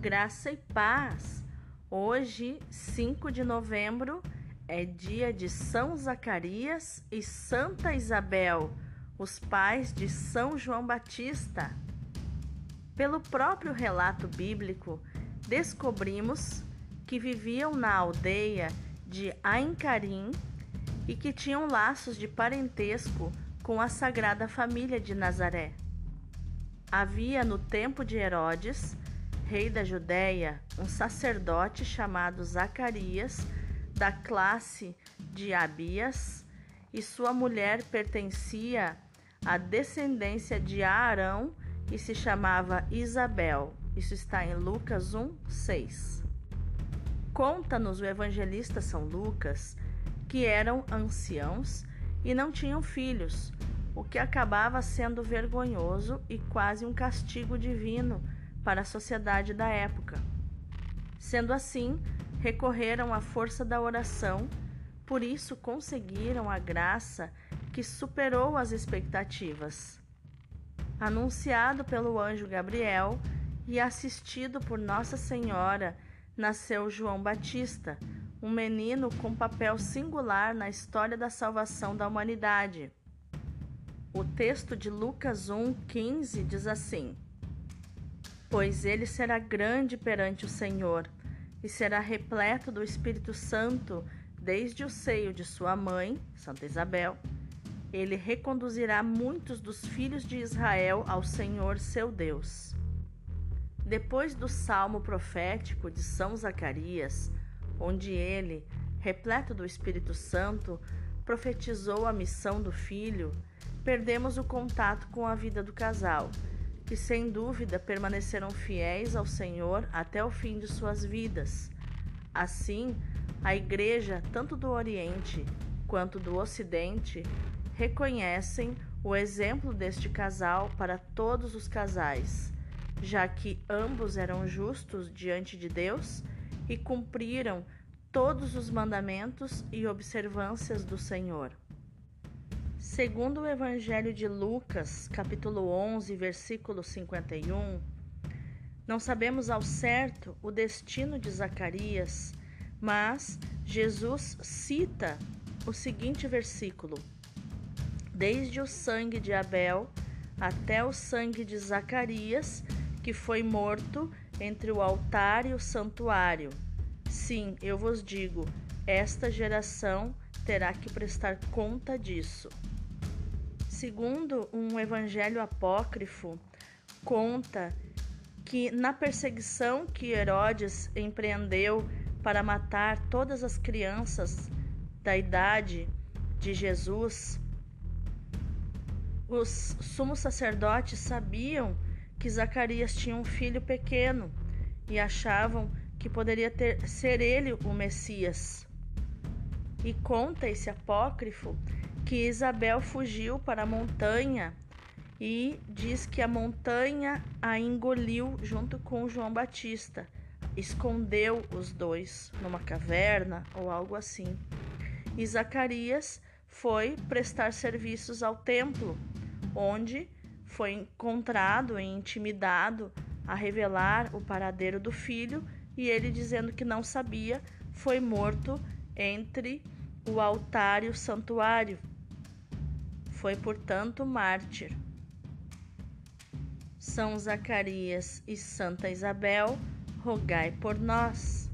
Graça e paz. Hoje, 5 de novembro, é dia de São Zacarias e Santa Isabel, os pais de São João Batista. Pelo próprio relato bíblico, descobrimos que viviam na aldeia de Aincarim e que tinham laços de parentesco com a Sagrada Família de Nazaré. Havia no tempo de Herodes, rei da Judéia, um sacerdote chamado Zacarias, da classe de Abias, e sua mulher pertencia à descendência de Arão e se chamava Isabel. Isso está em Lucas 1, 6. Conta-nos o evangelista São Lucas que eram anciãos e não tinham filhos, o que acabava sendo vergonhoso e quase um castigo divino para a sociedade da época. Sendo assim, recorreram à força da oração, por isso conseguiram a graça que superou as expectativas. Anunciado pelo anjo Gabriel e assistido por Nossa Senhora, nasceu João Batista, um menino com papel singular na história da salvação da humanidade. O texto de Lucas 1,15 diz assim: Pois ele será grande perante o Senhor, e será repleto do Espírito Santo desde o seio de sua mãe, Santa Isabel. Ele reconduzirá muitos dos filhos de Israel ao Senhor seu Deus. Depois do salmo profético de São Zacarias, onde ele, repleto do Espírito Santo, profetizou a missão do filho, perdemos o contato com a vida do casal, que sem dúvida permaneceram fiéis ao Senhor até o fim de suas vidas. Assim, a Igreja, tanto do Oriente quanto do Ocidente, reconhecem o exemplo deste casal para todos os casais, já que ambos eram justos diante de Deus e cumpriram todos os mandamentos e observâncias do Senhor. Segundo o Evangelho de Lucas, capítulo 11, versículo 51, não sabemos ao certo o destino de Zacarias, mas Jesus cita o seguinte versículo: Desde o sangue de Abel até o sangue de Zacarias, que foi morto entre o altar e o santuário. Sim, eu vos digo, esta geração terá que prestar conta disso. Segundo um evangelho apócrifo, conta que na perseguição que Herodes empreendeu para matar todas as crianças da idade de Jesus, os sumos sacerdotes sabiam que Zacarias tinha um filho pequeno e achavam que poderia ter, ser ele o Messias. E conta esse apócrifo que Isabel fugiu para a montanha e diz que a montanha a engoliu junto com João Batista, escondeu os dois numa caverna ou algo assim. E Zacarias foi prestar serviços ao templo, onde foi encontrado e intimidado a revelar o paradeiro do filho e ele dizendo que não sabia, foi morto entre o altar e o santuário. Foi, portanto, mártir. São Zacarias e Santa Isabel, rogai por nós.